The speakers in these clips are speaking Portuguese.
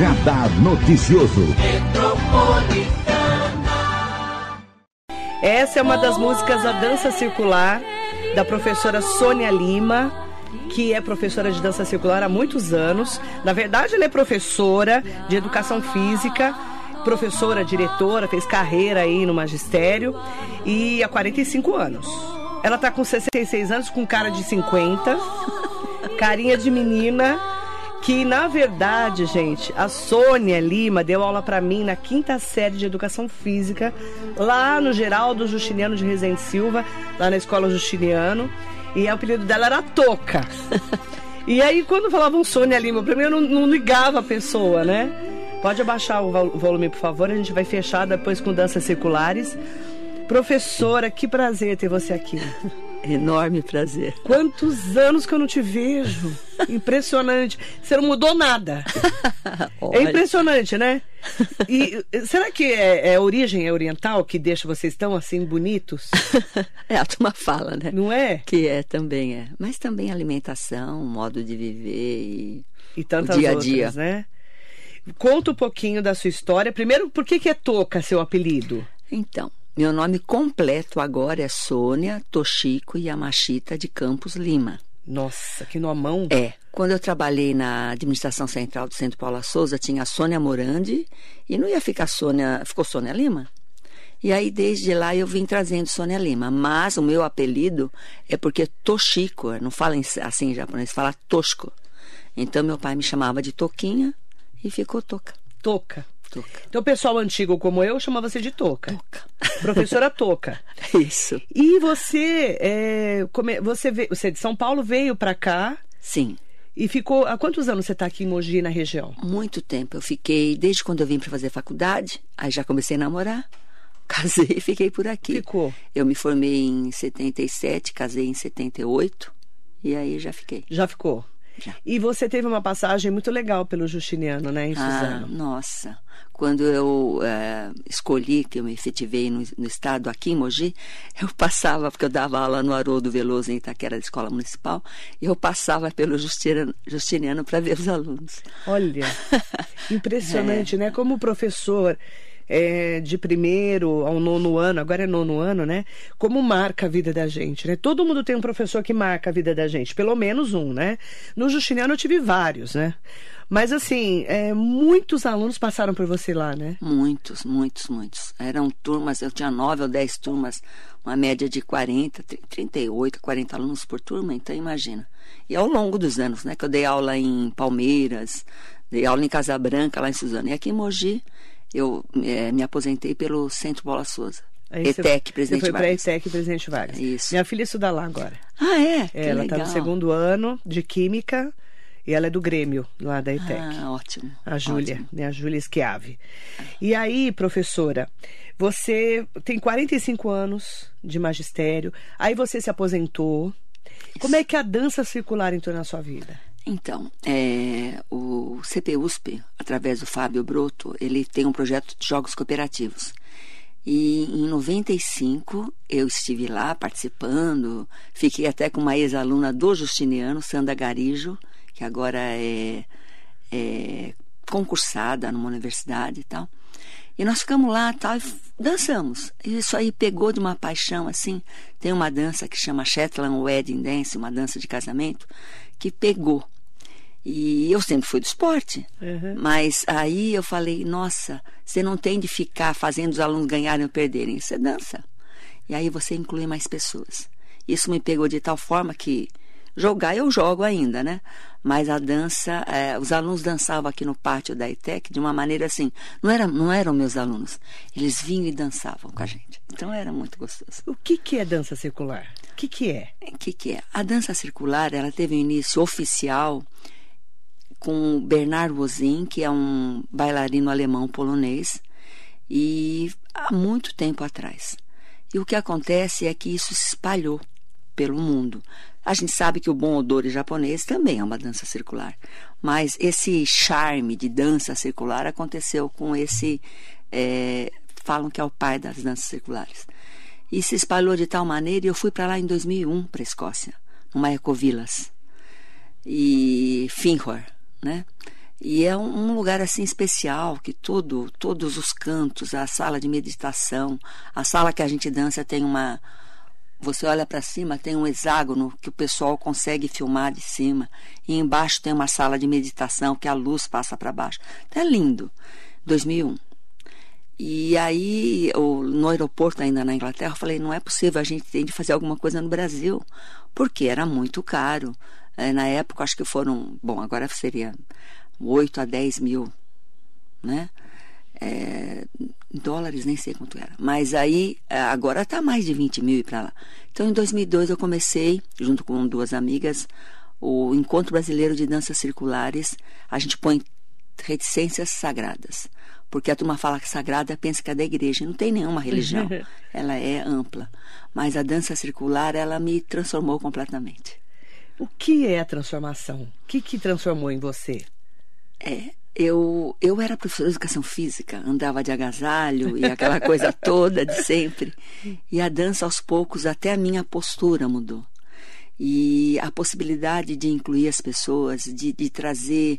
Radar Noticioso. Essa é uma das músicas da Dança Circular, da professora Sônia Lima, que é professora de dança circular há muitos anos. Na verdade, ela é professora de educação física, professora, diretora, fez carreira aí no magistério e há 45 anos. Ela tá com 66 anos, com cara de 50, carinha de menina que na verdade, gente, a Sônia Lima deu aula para mim na quinta série de educação física lá no Geraldo Justiniano de Rezende Silva, lá na escola Justiniano, e o apelido dela era Toca. E aí quando falavam Sônia Lima, pra mim eu não, não ligava a pessoa, né? Pode abaixar o volume, por favor, a gente vai fechar depois com danças circulares. Professora, que prazer ter você aqui. Enorme prazer. Quantos anos que eu não te vejo? Impressionante. Você não mudou nada. é impressionante, né? E será que é, é, a origem é oriental que deixa vocês tão assim bonitos? é, a turma fala, né? Não é? Que é, também é. Mas também alimentação, modo de viver e, e tantas o dia a outras, dia. né? Conta um pouquinho da sua história. Primeiro, por que, que é Toca seu apelido? Então, meu nome completo agora é Sônia Toshiko Yamashita de Campos Lima. Nossa, que nomão. É. Quando eu trabalhei na administração central do Centro Paula Souza, tinha a Sônia Morandi e não ia ficar Sônia. Ficou Sônia Lima? E aí, desde lá, eu vim trazendo Sônia Lima. Mas o meu apelido é porque Toshiko, não fala assim em japonês, fala Tosco. Então, meu pai me chamava de Toquinha e ficou Toca. Toca. Toca. Então, o pessoal antigo como eu chamava você de Toca. Toca. Professora Toca. Isso. E você, é, come, você, veio, você é de São Paulo, veio para cá. Sim. E ficou. Há quantos anos você está aqui em Mogi, na região? Muito tempo. Eu fiquei, desde quando eu vim para fazer faculdade, aí já comecei a namorar. Casei e fiquei por aqui. Ficou. Eu me formei em 77, casei em 78 e aí já fiquei. Já ficou? Já. E você teve uma passagem muito legal pelo Justiniano, né, em Suzano? Ah, nossa. Quando eu é, escolhi, que eu me efetivei no, no, estado aqui em Mogi, eu passava, porque eu dava aula no Haroldo Veloso em Itaquera, da Escola Municipal, e eu passava pelo Justiniano, Justiniano para ver os alunos. Olha, impressionante, é. né? Como professor é, de primeiro ao nono ano, agora é nono ano, né? Como marca a vida da gente, né? Todo mundo tem um professor que marca a vida da gente, pelo menos um, né? No Justiniano eu tive vários, né? Mas assim, é, muitos alunos passaram por você lá, né? Muitos, muitos, muitos. Eram turmas, eu tinha nove ou dez turmas, uma média de 40, 38, 40 alunos por turma, então imagina. E ao longo dos anos, né? Que eu dei aula em Palmeiras, dei aula em Casa Branca, lá em Suzano. E aqui em Mogi, eu é, me aposentei pelo Centro Paula Souza. Aí ETEC, você, Presidente você foi para ETEC, Presidente Vargas. Isso. Minha filha estuda lá agora. Ah, é? é ela está no segundo ano de Química e ela é do Grêmio, lá da ETEC. Ah, ótimo. A Júlia, né? A Júlia Schiave. E aí, professora, você tem 45 anos de magistério, aí você se aposentou. Como é que a dança circular entrou na sua vida? Então, é, o CPUSP, através do Fábio Broto, ele tem um projeto de jogos cooperativos. E em 95 eu estive lá participando, fiquei até com uma ex-aluna do Justiniano, Sandra Garijo, que agora é, é, concursada numa universidade e tal. E nós ficamos lá tal, e dançamos. Isso aí pegou de uma paixão assim. Tem uma dança que chama Shetland Wedding Dance, uma dança de casamento, que pegou. E eu sempre fui do esporte. Uhum. Mas aí eu falei, nossa, você não tem de ficar fazendo os alunos ganharem ou perderem, você dança. E aí você inclui mais pessoas. Isso me pegou de tal forma que jogar eu jogo ainda, né? Mas a dança, é, os alunos dançavam aqui no pátio da ITEC de uma maneira assim, não, era, não eram meus alunos, eles vinham e dançavam com a gente. Então era muito gostoso. O que, que é dança circular? O que, que é? O que, que é? A dança circular, ela teve um início oficial com Bernard Wozin, que é um bailarino alemão polonês, e há muito tempo atrás. E o que acontece é que isso se espalhou pelo mundo. A gente sabe que o bom odor japonês também é uma dança circular, mas esse charme de dança circular aconteceu com esse. É, falam que é o pai das danças circulares. E se espalhou de tal maneira, e eu fui para lá em 2001, para a Escócia, numa Ecovilas, e Finhor, né? E é um lugar assim especial que todo, todos os cantos, a sala de meditação, a sala que a gente dança tem uma você olha para cima, tem um hexágono que o pessoal consegue filmar de cima, e embaixo tem uma sala de meditação que a luz passa para baixo. Então é lindo. 2001. E aí, no aeroporto ainda na Inglaterra, eu falei, não é possível, a gente tem de fazer alguma coisa no Brasil, porque era muito caro. É, na época, acho que foram, bom, agora seria 8 a 10 mil, né? É, dólares, nem sei quanto era. Mas aí, é, agora está mais de 20 mil e para lá. Então, em 2002, eu comecei, junto com duas amigas, o Encontro Brasileiro de Danças Circulares. A gente põe reticências sagradas. Porque a turma fala que sagrada pensa que é da igreja. Não tem nenhuma religião. ela é ampla. Mas a dança circular, ela me transformou completamente. O que é a transformação? O que, que transformou em você? É, eu, eu era professora de educação física, andava de agasalho e aquela coisa toda de sempre. E a dança, aos poucos, até a minha postura mudou. E a possibilidade de incluir as pessoas, de, de trazer.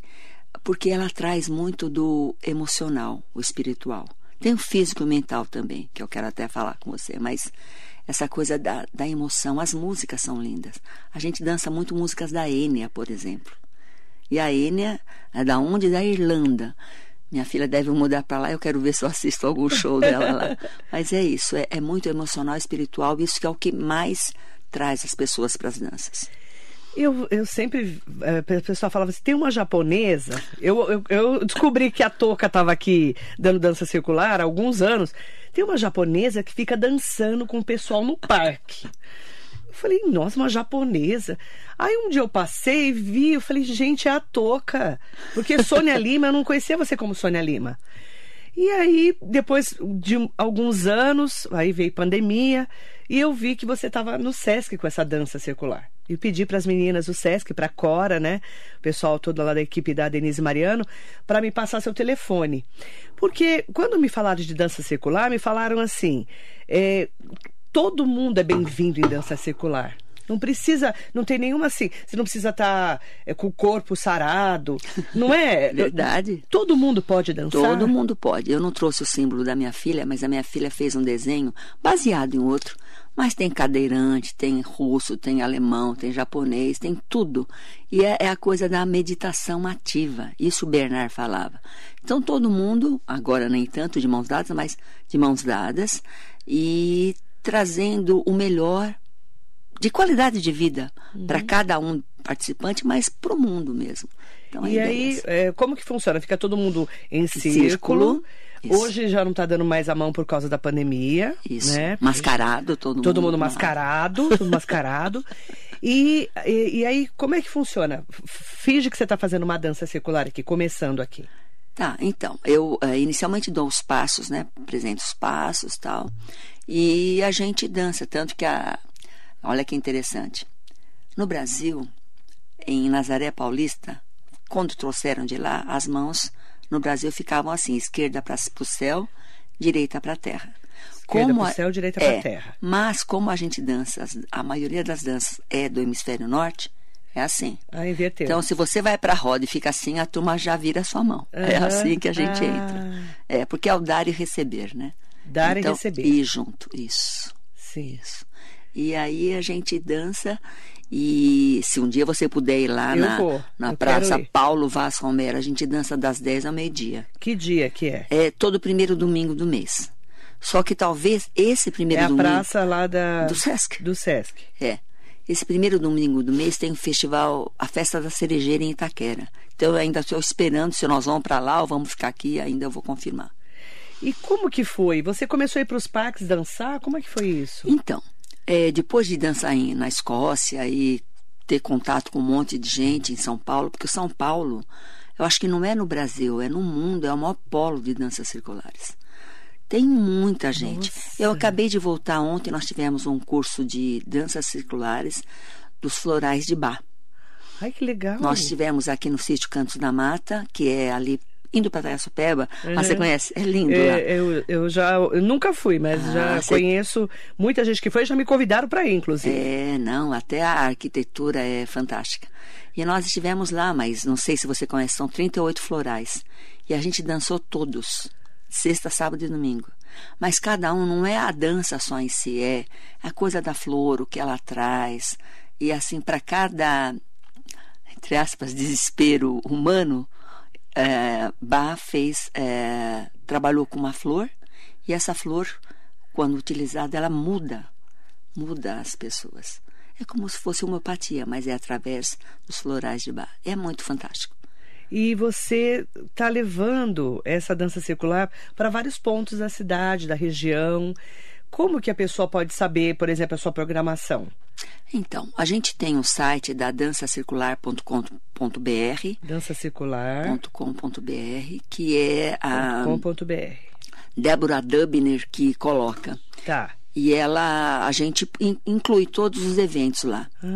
Porque ela traz muito do emocional, o espiritual. Tem o físico e o mental também, que eu quero até falar com você, mas essa coisa da, da emoção. As músicas são lindas. A gente dança muito músicas da Enya, por exemplo. E a Enya é da onde? Da Irlanda. Minha filha deve mudar para lá, eu quero ver se eu assisto algum show dela lá. Mas é isso, é, é muito emocional, espiritual, isso que é o que mais traz as pessoas para as danças. Eu, eu sempre. A eh, pessoa falava assim: tem uma japonesa. Eu, eu, eu descobri que a Toca estava aqui dando dança circular há alguns anos. Tem uma japonesa que fica dançando com o pessoal no parque. Eu falei, nossa, uma japonesa. Aí um dia eu passei e vi, eu falei, gente, é a Toca. Porque Sônia Lima, eu não conhecia você como Sônia Lima. E aí, depois de alguns anos, aí veio pandemia, e eu vi que você estava no Sesc com essa dança circular. E pedi para as meninas do Sesc, para a Cora, né? O pessoal todo lá da equipe da Denise Mariano, para me passar seu telefone. Porque quando me falaram de dança circular, me falaram assim: é, todo mundo é bem-vindo em dança circular. Não precisa, não tem nenhuma assim. Você não precisa estar tá, é, com o corpo sarado. Não é? Verdade. Todo mundo pode dançar? Todo mundo pode. Eu não trouxe o símbolo da minha filha, mas a minha filha fez um desenho baseado em outro. Mas tem cadeirante, tem russo, tem alemão, tem japonês, tem tudo. E é, é a coisa da meditação ativa. Isso o Bernard falava. Então todo mundo, agora nem tanto de mãos dadas, mas de mãos dadas, e trazendo o melhor de qualidade de vida uhum. para cada um participante, mas para o mundo mesmo. Então, e aí, é, como que funciona? Fica todo mundo em círculo. círculo. Hoje já não está dando mais a mão por causa da pandemia. Isso. Né? Mascarado, todo mundo. Todo mundo mascarado, tudo mascarado. E, e, e, aí, como é que funciona? Finge que você está fazendo uma dança circular aqui, começando aqui. Tá, então, eu uh, inicialmente dou os passos, né? Apresento os passos tal. E a gente dança, tanto que a. Olha que interessante. No Brasil, em Nazaré Paulista, quando trouxeram de lá, as mãos no Brasil ficavam assim, esquerda para o céu, direita para a terra. Esquerda para o céu, direita é, para a terra. Mas como a gente dança, a maioria das danças é do hemisfério norte, é assim. Ah, inverteu. Então, se você vai para a roda e fica assim, a turma já vira a sua mão. Uhum. É assim que a gente ah. entra. É, porque é o dar e receber, né? Dar então, e receber. E junto, isso. Sim. Isso. E aí a gente dança e se um dia você puder ir lá eu na, vou. na Praça Paulo Vaz Romero, a gente dança das 10 ao meio-dia. Que dia que é? É todo primeiro domingo do mês. Só que talvez esse primeiro é domingo. É a praça lá da. Do Sesc. Do Sesc. É. Esse primeiro domingo do mês tem o festival, a Festa da Cerejeira em Itaquera. Então eu ainda estou esperando se nós vamos para lá ou vamos ficar aqui, ainda eu vou confirmar. E como que foi? Você começou a ir para os parques dançar? Como é que foi isso? Então, é, depois de dançar em, na Escócia e ter contato com um monte de gente em São Paulo, porque São Paulo, eu acho que não é no Brasil, é no mundo, é o maior polo de danças circulares. Tem muita gente. Nossa. Eu acabei de voltar ontem, nós tivemos um curso de danças circulares dos florais de Bar. Ai, que legal. Nós tivemos aqui no sítio Cantos da Mata, que é ali indo para Itaiaçupeba, Uhum. ah, você conhece? É lindo lá. É, eu, eu já eu nunca fui, mas Ah, já você- conheço muita gente que foi, já me convidaram para ir, inclusive. É, não, até a arquitetura é fantástica. E nós estivemos lá, mas não sei se você conhece, são 38 florais. E a gente dançou todos, sexta, sábado e domingo. Mas cada um não é a dança só em si, é a coisa da flor, o que ela traz. E assim, para cada, entre aspas, desespero humano, é, fez, é, trabalhou com uma flor, e essa flor, quando utilizada, ela muda muda as pessoas. É como se fosse homeopatia, mas é através dos florais de bar. É muito fantástico. E você está levando essa dança circular para vários pontos da cidade, da região. Como que a pessoa pode saber, por exemplo, a sua programação? Então, a gente tem o site da dançacircular.com.br Dançacircular.com.br. .com.br, que é a Débora Dubner que coloca. Tá. E ela, a gente in- inclui todos os eventos lá. Ah,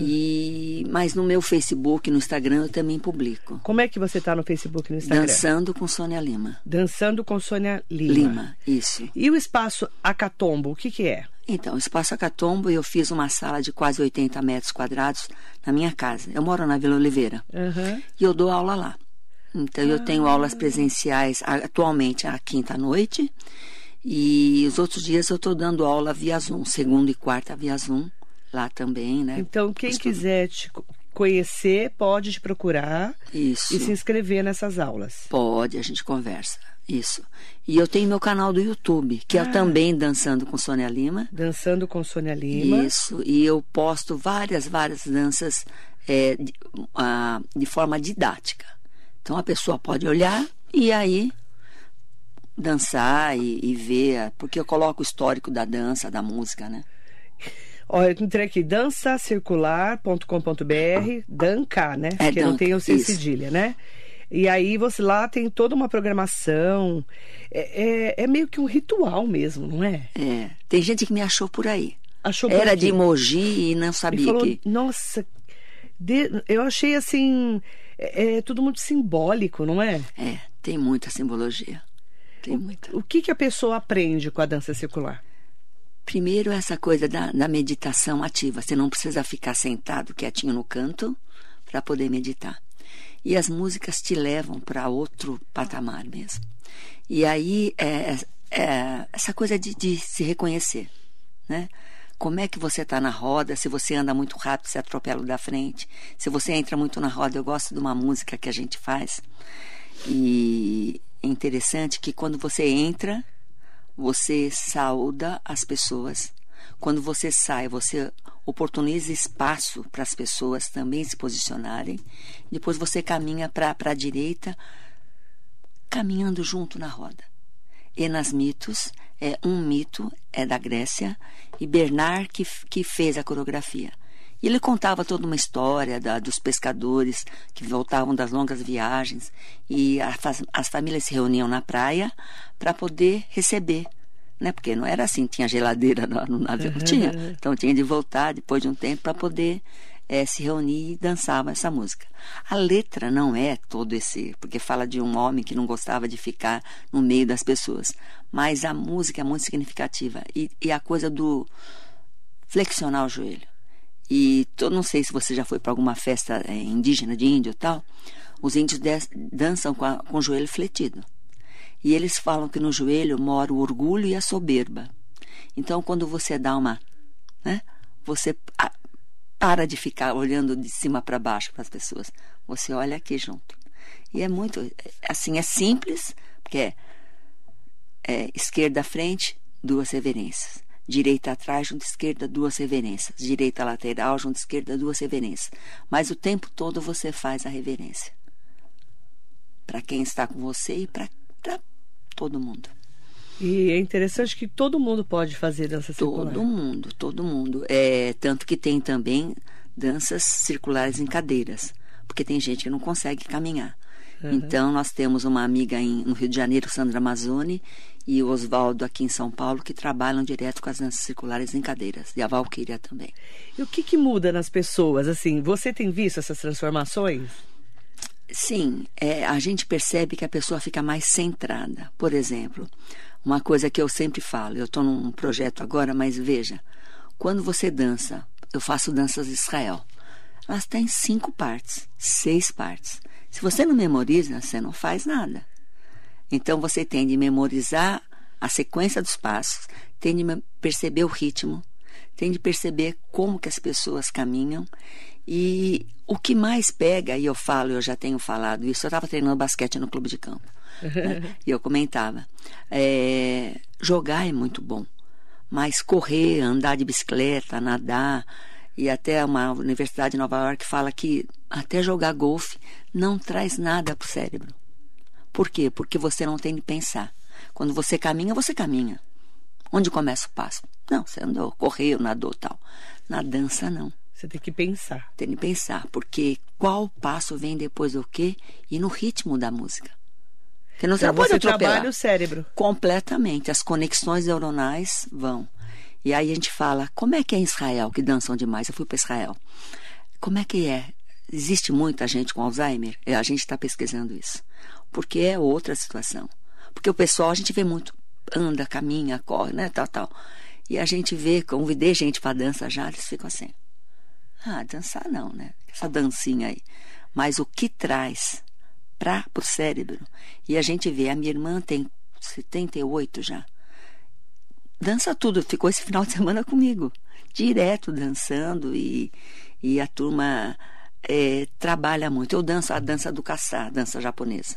E, mas no meu Facebook, no Instagram, eu também publico. como é que você está no Facebook e no Instagram? Dançando com Sônia Lima. Dançando com Sônia Lima. Lima, isso. E o espaço Acatombo, o que que é? Então, o Espaço Acatombo, eu fiz uma sala de quase 80 metros quadrados na minha casa. Eu moro na Vila Oliveira Aham. e eu dou aula lá. Então, eu tenho aulas presenciais atualmente à quinta-noite e os outros dias eu estou dando aula via Zoom, segunda e quarta via Zoom, lá também, né? Então, quem Estudo. quiser te conhecer, pode te procurar Isso. e se inscrever nessas aulas. Pode, a gente conversa. Isso. E eu tenho meu canal do YouTube, que Ah. é também Dançando com Sônia Lima. Dançando com Sônia Lima. Isso, e eu posto várias, várias danças é, de, ah, de forma didática. Então a pessoa pode olhar e aí dançar e, e ver, porque eu coloco o histórico da dança, da música, né? Olha, eu entrei aqui, dancacircular.com.br, danca, né? É, Porque não danca, tem o sem cedilha, né? E aí você lá tem toda uma programação. É, é, é meio que um ritual mesmo, não é? É, tem gente que me achou por aí. Achou Era de emoji e não sabia falou, que. nossa, de- eu achei assim, é, é tudo muito simbólico, não é? É, tem muita simbologia. Tem muita. O que, que a pessoa aprende com a dança circular? Primeiro, essa coisa da, da meditação ativa. Você não precisa ficar sentado quietinho no canto para poder meditar. E as músicas te levam para outro patamar mesmo. E aí, é, é, essa coisa de, de se reconhecer, né? Como é que você está na roda? Se você anda muito rápido, você atropela da frente. Se você entra muito na roda, eu gosto de uma música que a gente faz. E é interessante que quando você entra, você sauda as pessoas. Quando você sai, você oportuniza espaço para as pessoas também se posicionarem. Depois você caminha para a direita, caminhando junto na roda. Enas Mitos é um mito, é da Grécia, e Bernard que, que fez a coreografia. E ele contava toda uma história da, dos pescadores que voltavam das longas viagens e a, as famílias se reuniam na praia para poder receber. Né? Porque não era assim, tinha geladeira no, no navio, não tinha. Então tinha de voltar depois de um tempo para poder eh, se reunir e dançava essa música. A letra não é todo esse, porque fala de um homem que não gostava de ficar no meio das pessoas. Mas a música é muito significativa. E, e a coisa do flexionar o joelho. E eu não sei se você já foi para alguma festa eh, indígena de índio tal. Os índios dançam com, a- com o joelho fletido. E eles falam que no joelho mora o orgulho e a soberba. Então, quando você dá uma. Né, você para de ficar olhando de cima para baixo para as pessoas. Você olha aqui junto. E é muito. Assim, é simples, porque é, é esquerda à frente, duas reverências. Direita atrás, junto à esquerda, duas reverências. Direita lateral, junto à esquerda, duas reverências. Mas o tempo todo você faz a reverência. Para quem está com você e para todo mundo. E é interessante que todo mundo pode fazer dança circular. Todo mundo, todo mundo. É, tanto que tem também danças circulares em cadeiras, porque tem gente que não consegue caminhar. Então, nós temos uma amiga em, no Rio de Janeiro, Sandra Mazzoni, e o Oswaldo aqui em São Paulo, que trabalham direto com as danças circulares em cadeiras, e a Valquíria também. E o que, que muda nas pessoas? Assim, você tem visto essas transformações? Sim, é, a gente percebe que a pessoa fica mais centrada. Por exemplo, uma coisa que eu sempre falo, eu estou num projeto agora, mas veja, quando você dança, eu faço danças de Israel, elas têm cinco partes, seis partes. Se você não memoriza, você não faz nada. Então você tem de memorizar a sequência dos passos, tem de perceber o ritmo, tem de perceber como que as pessoas caminham e o que mais pega, e eu falo, eu já tenho falado isso, eu estava treinando basquete no clube de campo. né? E eu comentava, é, jogar é muito bom, mas correr, andar de bicicleta, nadar, e até uma universidade de Nova York fala que até jogar golfe não traz nada para o cérebro. Por quê? Porque você não tem de pensar. Quando você caminha, você caminha. Onde começa o passo? Não, você andou, correu, nadou tal. Na dança, não. Você tem que pensar. Tem de pensar, porque qual passo vem depois do quê e no ritmo da música. Porque não, você Então não pode você atropelar. trabalha o cérebro. Completamente. As conexões neuronais vão. E aí a gente fala, como é que é em Israel, que dançam demais? Eu fui para Israel. Como é que é? Existe muita gente com Alzheimer? É, A gente está pesquisando isso. Porque é outra situação. Porque o pessoal, a gente vê muito, anda, caminha, corre, né, tal, tal. E a gente vê, convidei gente para dança já, eles ficam assim. Ah, dançar não, né? Essa dancinha aí. Mas o que traz para o cérebro? E a gente vê, a minha irmã tem 78 já. Dança tudo, ficou esse final de semana comigo. Direto dançando e, e a turma é, trabalha muito. Eu danço a dança do caçá, a dança japonesa.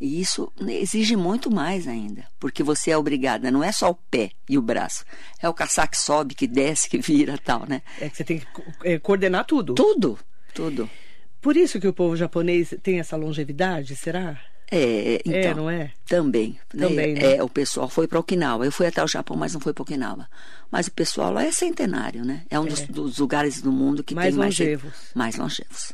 E isso exige muito mais ainda, porque você é obrigada, não é só o pé e o braço, é o caçá que sobe, que desce, que vira tal, né? É que você tem que é, coordenar tudo. Tudo, tudo. Por isso que o povo japonês tem essa longevidade, será? É, então, é, não é? Também. né? Também, né? É, o pessoal foi para Okinawa. Eu fui até o Japão, mas não foi para Okinawa. Mas o pessoal lá é centenário, né? É um dos, dos lugares do mundo que Mais tem mais longevos. mais longevos.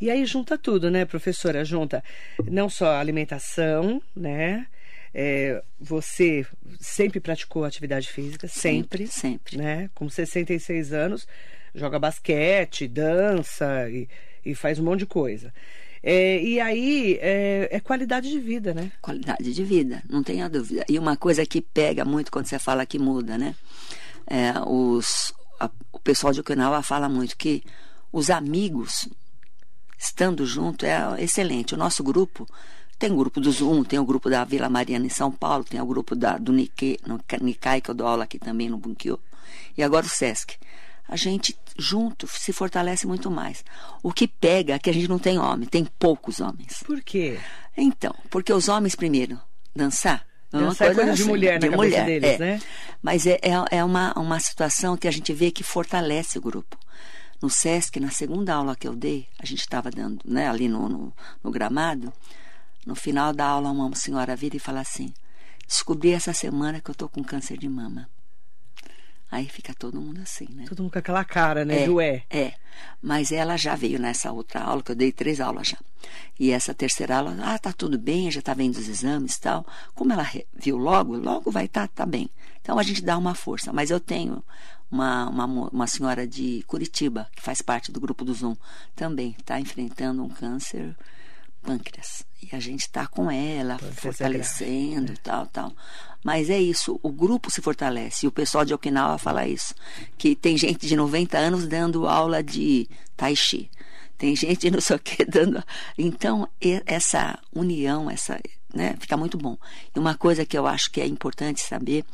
E aí junta tudo, né, professora? Junta não só a alimentação, né? É, você sempre praticou atividade física, sempre, sempre. né? Com 66 anos, joga basquete, dança e, e faz um monte de coisa. É, e aí é, é qualidade de vida, né? Qualidade de vida, não tenha dúvida. E uma coisa que pega muito quando você fala que muda, né? É, os, a- o pessoal de Okinawa fala muito que os amigos estando junto é excelente. O nosso grupo tem o grupo do Zoom, tem o grupo da Vila Mariana em São Paulo, tem o grupo da, do Nikkei, no Nikkei, que eu dou aula aqui também no Bunkyo, e agora o Sesc. A gente junto se fortalece muito mais. O que pega é que a gente não tem homem, tem poucos homens. Por quê? Então, porque os homens primeiro, dançar. uma Dançar é coisa de mulher na cabeça deles, é. né? Mas é, é, é uma, uma situação que a gente vê que fortalece o grupo. No SESC, na segunda aula que eu dei, a gente estava dando, né, ali no, no, no gramado, no final da aula uma senhora vira e fala assim, descobri essa semana que eu tô com câncer de mama. Aí fica todo mundo assim, né? Todo mundo com aquela cara, né? do é. É, mas ela já veio nessa outra aula, que eu dei três aulas já. E essa terceira aula, ah, tá tudo bem, já tá vendo os exames e tal. Como ela viu logo, logo vai estar tá, tá bem. Então a gente dá uma força. Mas eu tenho uma, uma, uma senhora de Curitiba, que faz parte do grupo do Zoom, também está enfrentando um câncer pâncreas. E a gente está com ela, Pâncreas é fortalecendo, tal, tal. Mas é isso, o grupo se fortalece. E o pessoal de Okinawa fala isso. Que tem gente de 90 anos dando aula de Tai Chi. Tem gente não sei o que dando. Então, essa união, essa, né, fica muito bom. E uma coisa que eu acho que é importante saber,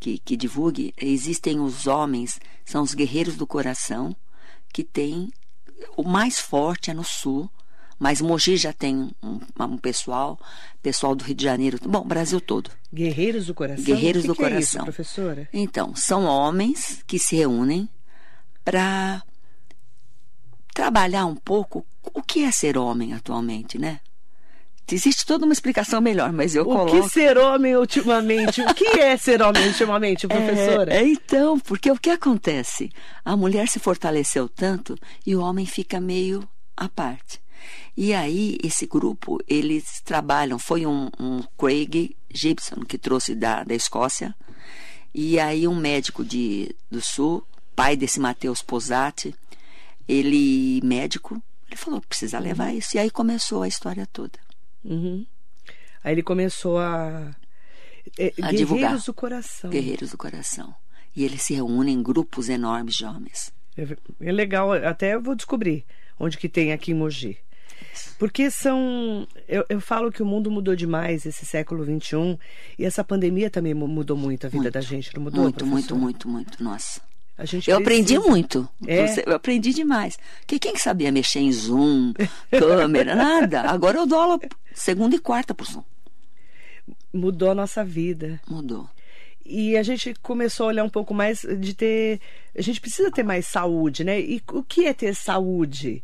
que, que divulgue, existem os homens, são os guerreiros do coração, que tem. O mais forte é no sul, mas Mogi já tem um, um pessoal, pessoal do Rio de Janeiro, bom, Brasil todo. Guerreiros do coração? Guerreiros O que do que é isso, coração. professora? Então, são homens que se reúnem para trabalhar um pouco o que é ser homem atualmente, né? Existe toda uma explicação melhor, mas eu O coloco. que ser homem ultimamente? o que é ser homem ultimamente, professora? É, é, então, porque o que acontece? A mulher se fortaleceu tanto e o homem fica meio à parte. E aí, esse grupo, eles trabalham. Foi um, um Craig Gibson que trouxe da, da Escócia. E aí, um médico de, do Sul, pai desse Matheus Posati, ele, médico, ele falou, precisa levar isso. E aí começou a história toda. Uhum. Aí ele começou a. É, A Guerreiros divulgar. do Coração. Guerreiros do Coração. E eles se reúnem em grupos enormes de homens. É, é legal, até eu vou descobrir onde que tem aqui em Mogi. Porque são. Eu, eu falo que o mundo mudou demais esse século XXI e essa pandemia também mu- mudou muito a vida Muito. da gente, não mudou? Muito, muito, muito, muito. Nossa. A gente Eu aprendi muito. É? Eu aprendi demais. Porque quem que sabia mexer em Zoom, câmera, nada. Agora eu dou aula segunda e quarta por Zoom. Mudou a nossa vida. Mudou. E a gente começou a olhar um pouco mais de ter. A gente precisa ter mais saúde, né? E o que é ter saúde?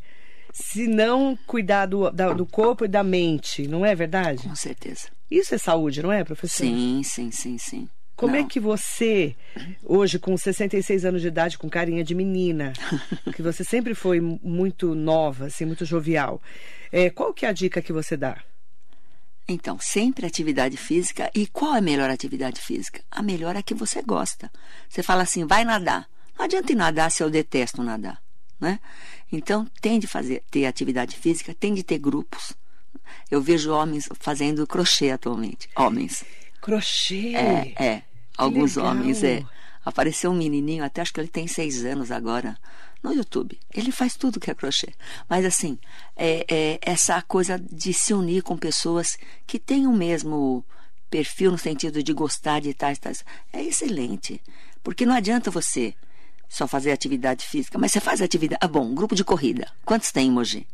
Se não cuidar do, da- do corpo e da mente, não é verdade? Com certeza. Isso é saúde, não é, professor? Sim, sim, sim, sim. Como é Não. que você, hoje com 66 anos de idade, com carinha de menina, que você sempre foi mu- muito nova, assim, muito jovial, é, qual que é a dica que você dá? Então, sempre atividade física. E qual é a melhor atividade física? A melhor é a que você gosta. Você fala assim, vai nadar. Não adianta ir nadar se eu detesto nadar, né? Então, tem de fazer, ter atividade física, tem de ter grupos. Eu vejo homens fazendo crochê atualmente. Homens. Crochê. É, é. Alguns legal. homens, é. Apareceu um menininho, até acho que ele tem seis anos agora, no YouTube. Ele faz tudo que é crochê. Mas, assim, é, é essa coisa de se unir com pessoas que têm o mesmo perfil no sentido de gostar de tais, tais. É excelente. Porque não adianta você só fazer atividade física, mas você faz atividade. Ah, bom, grupo de corrida. Quantos tem em Mogi?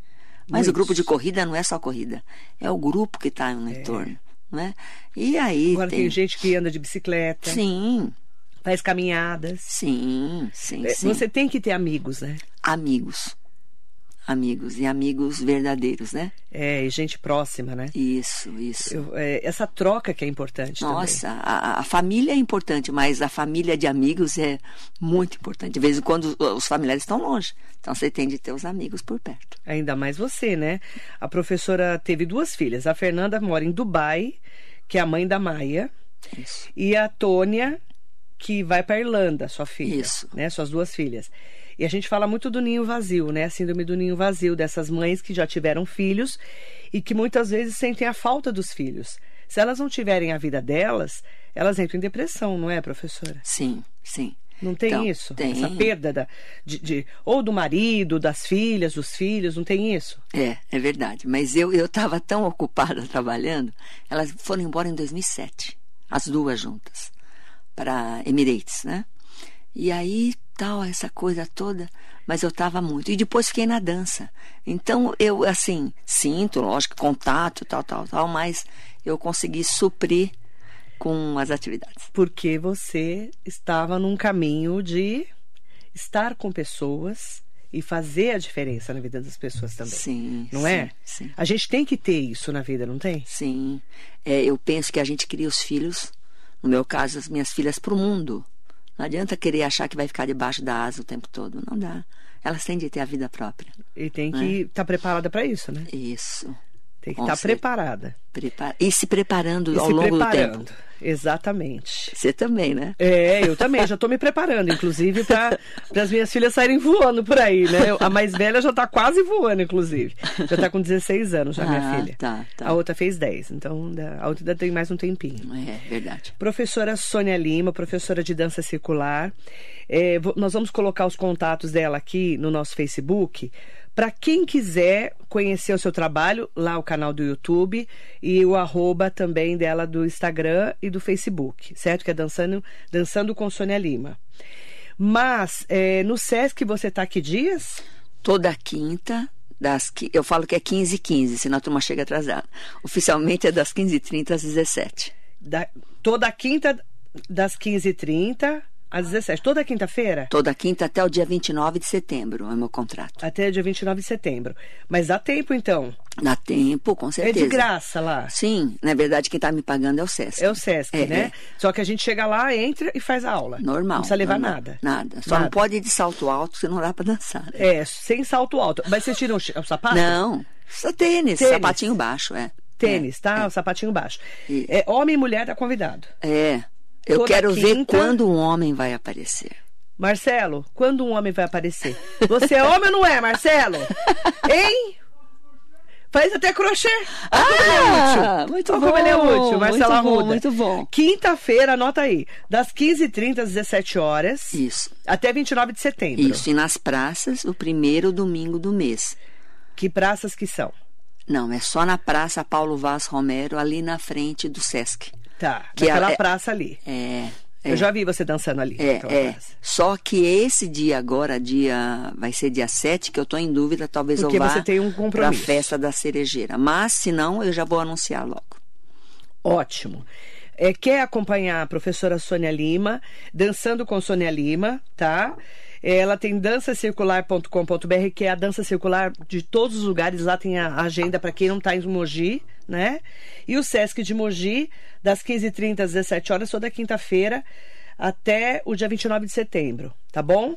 Mas o grupo de corrida não é só corrida, é o grupo que está no entorno. Né? E aí. Agora tem... tem gente que anda de bicicleta, Sim, faz caminhadas. sim, sim, É, sim. Você tem que ter amigos, né? Amigos. Amigos e amigos verdadeiros, né? É, e gente próxima, né? Isso, isso. Eu- é, essa troca que é importante Nossa, a, a família é importante, mas a família de amigos é muito importante. De vez em quando os- os familiares estão longe. Então você tem de ter os amigos por perto. Ainda mais você, né? A professora teve duas filhas. A Fernanda mora em Dubai, que é a mãe da Maia, Isso. e a Tônia, que vai para Irlanda, sua filha. Isso. Né? Suas duas filhas. E a gente fala muito do ninho vazio, né? A síndrome do ninho vazio, dessas mães que já tiveram filhos e que muitas vezes sentem a falta dos filhos. Se elas não tiverem a vida delas, elas entram em depressão, não é, professora? Sim, sim. Não tem Então, isso? Tem. Essa perda da, de, de- ou do marido, das filhas, dos filhos, não tem isso? É, é verdade. Mas eu eu estava tão ocupada trabalhando, elas foram embora em 2007, as duas juntas, para Emirates, né? E aí tal essa coisa toda, mas eu estava muito. E depois fiquei na dança. Então eu assim sinto, lógico, contato, tal, tal, tal, mas eu consegui suprir com as atividades. Porque você estava num caminho de estar com pessoas e fazer a diferença na vida das pessoas também. Sim. Não sim, é? Sim. A gente tem que ter isso na vida, não tem? Sim. É, eu penso que a gente cria os filhos, no meu caso, as minhas filhas, para o mundo. Não adianta querer achar que vai ficar debaixo da asa o tempo todo. Não dá. Elas têm de ter a vida própria. E tem que estar preparada para isso, né? Isso. Tem que estar certeza. preparada. Prepara... E se preparando E ao se longo preparando. do tempo. Exatamente. Você também, né? É, eu também, já estou me preparando, inclusive, para as minhas filhas saírem voando por aí, né? A mais velha já está quase voando, inclusive. Já está com 16 anos, já, minha Ah, filha. tá, tá. A outra fez 10, então a outra ainda tem mais um tempinho. É verdade. Professora Sônia Lima, professora de dança circular. É, nós vamos colocar os contatos dela aqui no nosso Facebook. Para quem quiser conhecer o seu trabalho, lá o canal do YouTube e o arroba também dela do Instagram e do Facebook, certo? Que é Dançando, Dançando com Sônia Lima. Mas é, no Sesc você está que dias? Toda quinta, das, eu falo que é 15 h 15 senão a turma chega atrasada. Oficialmente é das 15h30 às 17 Da- toda quinta das 15h30 às 17 Toda quinta-feira? Toda quinta até o dia 29 de setembro é o meu contrato. Até dia 29 de setembro. Mas dá tempo, então. Dá tempo, com É certeza. de graça lá. Sim, na verdade quem está me pagando é o Sesc. É o Sesc, É, né? é. Só que a gente chega lá, entra e faz a aula. Normal. Não precisa levar normal. nada. Nada. Só não Nada. pode ir de salto alto, senão não dá pra dançar. né? É, sem salto alto. Mas vocês tiram o o sapato? Não, só tênis, Tênis. sapatinho baixo, é. Tênis, tá? O sapatinho baixo. E- É, homem e mulher tá convidado. É. Eu quero ver quinta- quando um homem vai aparecer. Marcelo, quando um homem vai aparecer? Você é homem ou não é, Marcelo? Hein? Faz até crochê. É Ah, útil. muito Olha bom. como ele é útil, Marcelo muito bom, Arruda. muito bom. Quinta-feira, anota aí, das 15h30 às 17 horas Isso. até 29 de setembro. Isso. E nas praças, o primeiro domingo do mês. Que praças que são? Não, é só na Praça Paulo Vaz Romero, ali na frente do Sesc. Tá, Que naquela é- praça ali. É. é. Eu já vi você dançando ali. É, é. praça. Só que esse dia agora, dia vai ser dia 7, que eu tô em dúvida, talvez Porque eu vá você tem um pra compromisso. festa da cerejeira. Mas se não, eu já vou anunciar logo. Ótimo. É, quer acompanhar a professora Sônia Lima, dançando com Sônia Lima, tá? Ela tem dancacircular.com.br, que é a dança circular de todos os lugares. Lá tem a agenda para quem não está em Mogi, né? E o Sesc de Mogi, das 15h30 às 17 horas, toda quinta-feira, até o dia 29 de setembro, tá bom?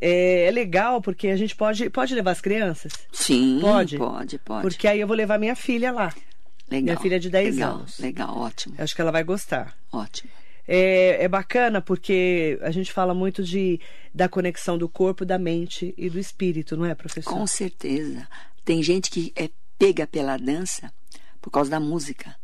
É, é legal porque a gente pode, pode levar as crianças? Sim, Pode? pode, pode. Porque aí eu vou levar minha filha lá. legal, minha filha é de 10 legal, anos. Legal, ótimo, Acho que ela vai gostar. ótimo. É, é bacana porque a gente fala muito de, da conexão do corpo, da mente e do espírito, não é, professor? Com certeza. Tem gente que é pega pela dança por causa da música.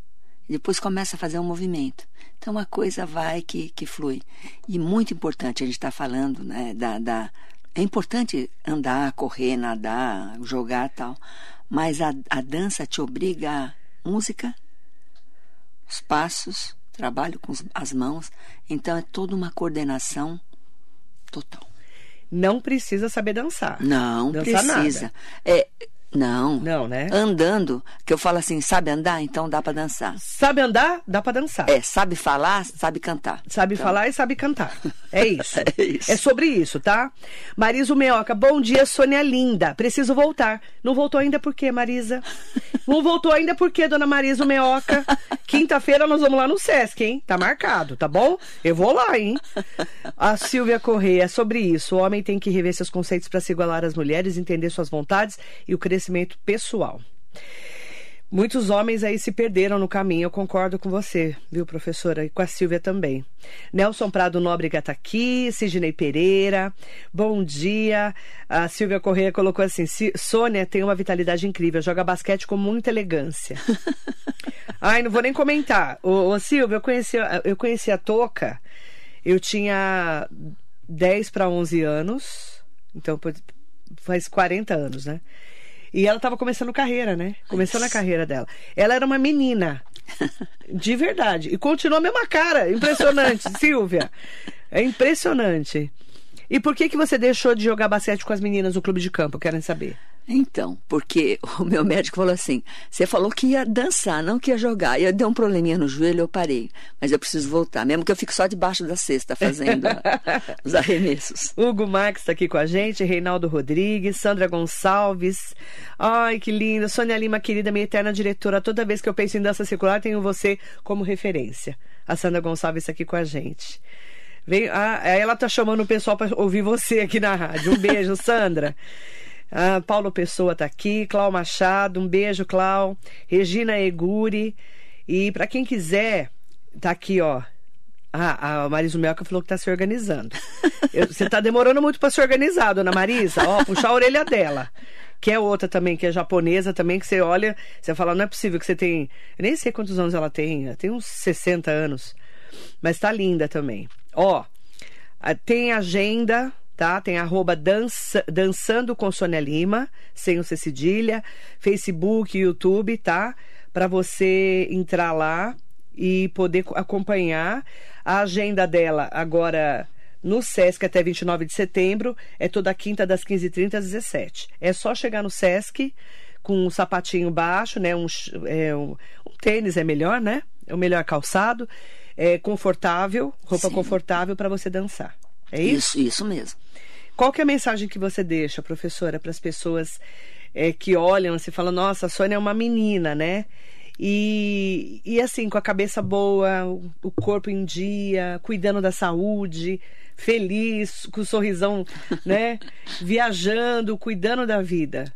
E depois começa a fazer um movimento. Então a coisa vai que, que flui. E muito importante, a gente está falando, né, da, da. É importante andar, correr, nadar, jogar tal. Mas a, a dança te obriga a música, os passos, trabalho com as mãos. Então é toda uma coordenação total. Não precisa saber dançar. Não Dançar precisa. É, não. Não, né? Andando, que eu falo assim, sabe andar? Então dá para dançar. Sabe andar? Dá pra dançar. É, sabe falar? Sabe cantar. Sabe Então, falar e sabe cantar. É isso. É isso. É sobre isso, tá? Marisa Meoca, bom dia, Sônia Linda. Preciso voltar. Não voltou ainda por quê, Marisa? Não voltou ainda por quê, dona Marisa Meoca? Quinta-feira nós vamos lá no Sesc, hein? Tá marcado, tá bom? Eu vou lá, hein? A Silvia Correia, sobre isso. O homem tem que rever seus conceitos para se igualar às mulheres, entender suas vontades e o crescimento pessoal. Muitos homens aí se perderam no caminho, eu concordo com você, viu, professora? E com a Silvia também. Nelson Prado Nóbrega tá aqui, Sidney Pereira, bom dia. A Silvia Correia colocou assim: "Si- Sônia tem uma vitalidade incrível, joga basquete com muita elegância. Ai, não vou nem comentar. Ô, ô Silvia, eu conheci, eu conheci a Toca, eu tinha 10 para 11 anos, então faz 40 anos, né? E ela estava começando carreira, né? Começando a carreira dela. Ela era uma menina. De verdade. E continua a mesma cara. Impressionante, Silvia. É impressionante. E por que que você deixou de jogar basquete com as meninas no clube de campo? Querem saber. Então, porque o meu médico falou assim: você falou que ia dançar, não que ia jogar. E eu dei um probleminha no joelho, eu parei. Mas eu preciso voltar, mesmo que eu fique só debaixo da cesta fazendo os arremessos. Hugo Marques está aqui com a gente, Reinaldo Rodrigues, Sandra Gonçalves. Ai, que linda. Sônia Lima, querida, minha eterna diretora. Toda vez que eu penso em dança circular, tenho você como referência. A Sandra Gonçalves está aqui com a gente. Vem, ah, ela tá chamando o pessoal para ouvir você aqui na rádio. Um beijo, Sandra. Ah, Paulo Pessoa tá aqui, Clau Machado, um beijo, Clau. Regina Eguri. E para quem quiser, tá aqui, ó. Ah, a Marisa Melca falou que tá se organizando. Eu- você tá demorando muito para se organizar, dona Marisa. Ó, puxar a orelha dela. Que é outra também, que é japonesa também, que você olha, você fala, não é possível que você tem. Eu nem sei quantos anos ela tem, ela tem uns 60 anos. Mas tá linda também. Ó, tem agenda, tá? Tem arroba dança, dançando com Sônia Lima, sem o C cedilha, Facebook, YouTube, tá? Para você entrar lá e poder co- acompanhar a agenda dela agora no Sesc até 29 de setembro, é toda quinta das 15h30 às 17 É só chegar no Sesc com um sapatinho baixo, né? Um, é, um, um tênis é melhor, né? É o melhor calçado, é confortável, roupa Sim. confortável para você dançar. É isso? Isso, isso mesmo. Qual que é a mensagem que você deixa, professora, para as pessoas é, que olham e falam, nossa, a Sônia é uma menina, né? E, e assim, com a cabeça boa, o, corpo em dia, cuidando da saúde, feliz, com o sorrisão, né? Viajando, cuidando da vida.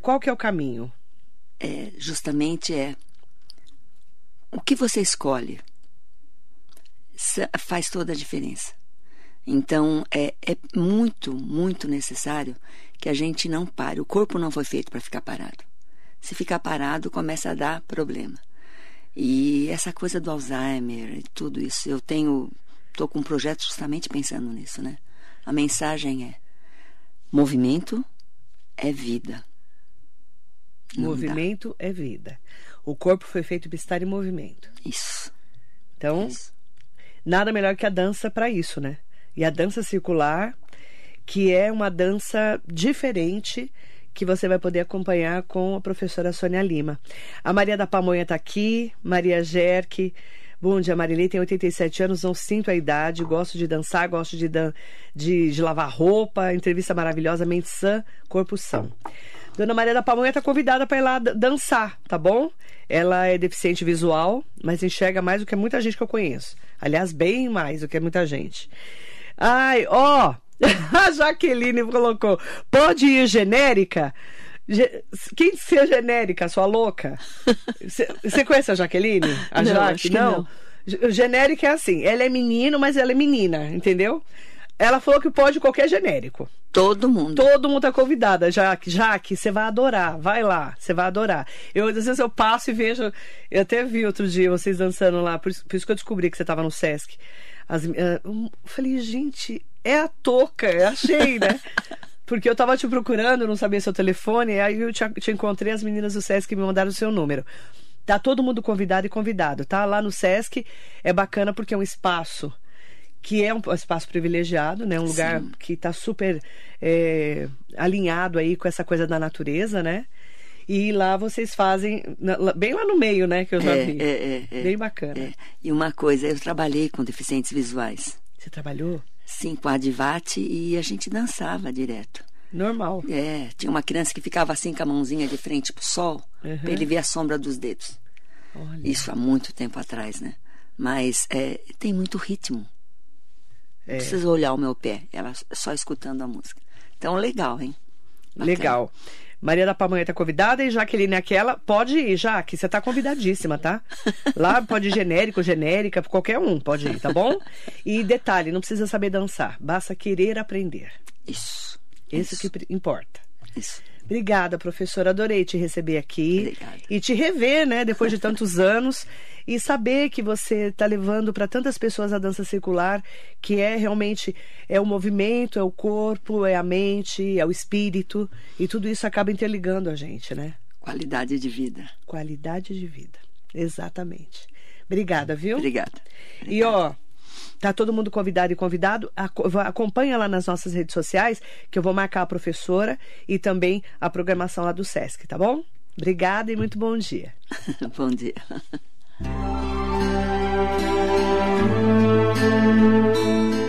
Qual que é o caminho? É, justamente é o que você escolhe faz toda a diferença. Então, é, é muito, muito necessário que a gente não pare. O corpo não foi feito para ficar parado. Se ficar parado, começa a dar problema. E essa coisa do Alzheimer e tudo isso, eu tenho, estou com um projeto justamente pensando nisso, né? A mensagem é: movimento é vida. Não movimento dá. é vida. O corpo foi feito para estar em movimento. Isso. Então, isso. nada melhor que a dança para isso, né? E a dança circular, que é uma dança diferente que você vai poder acompanhar com a professora Sônia Lima. A Maria da Pamonha está aqui, Maria Gerque. Bom dia, Marilei. Tenho 87 anos, não sinto a idade, gosto de dançar, gosto de, dan de, de lavar roupa. Entrevista maravilhosa, mente sã, corpo são. Dona Maria da Pamonha está convidada para ir lá dançar, tá bom? Ela é deficiente visual, mas enxerga mais do que muita gente que eu conheço. Aliás, bem mais do que muita gente. Ai, ó, a Jaqueline colocou, pode ir genérica? Quem ser genérica, sua louca? Você conhece a Jaqueline? A não, Jaque? não. não. Genérica é assim, ela é menino, mas ela é menina, entendeu? Ela falou que pode qualquer genérico. Todo mundo. Todo mundo tá convidada. Jaque, Jaque, você vai adorar. Vai lá, você vai adorar. Eu, às vezes eu passo e vejo. Eu até vi outro dia vocês dançando lá, por isso, por isso que eu descobri que você tava no Sesc. As, eu falei, gente, é a touca, eu achei, né? Porque eu tava te procurando, não sabia seu telefone, aí eu te, te encontrei, as meninas do Sesc me mandaram o seu número. Tá todo mundo convidado e convidado, tá? Lá no Sesc é bacana porque é um espaço que é um espaço privilegiado, né? Um lugar Sim. que está super é, alinhado aí com essa coisa da natureza, né? E lá vocês fazem, bem lá no meio, né? Que eu já é, vi. É, é, é, bem bacana. É. E uma coisa, eu trabalhei com deficientes visuais. Você trabalhou? Sim, com a Adivate e a gente dançava direto. Normal. É, tinha uma criança que ficava assim com a mãozinha de frente pro sol, uhum. para ele ver a sombra dos dedos. Olha. Isso há muito tempo atrás, né? Mas é, tem muito ritmo. É. Não precisa olhar o meu pé, ela só escutando a música. Então, legal, hein? Bacana. Legal. Maria da Pamonha está convidada e Jaqueline aquela, pode ir, Jaque, você está convidadíssima, tá? Lá pode ir genérico, genérica, qualquer um pode ir, tá bom? E detalhe, não precisa saber dançar, basta querer aprender. Isso. Isso, isso. que importa. Isso. Obrigada, professora. Adorei te receber aqui. Obrigada. E te rever, né, depois de tantos anos. E saber que você está levando para tantas pessoas a dança circular, que é realmente é o movimento, é o corpo, é a mente, é o espírito. E tudo isso acaba interligando a gente, né? Qualidade de vida. Qualidade de vida. Exatamente. Obrigada, viu? Obrigada. Obrigada. E ó, Tá todo mundo convidado e convidado. Acompanha lá nas nossas redes sociais, que eu vou marcar a professora e também a programação lá do SESC, tá bom? Obrigada e muito bom dia. bom dia.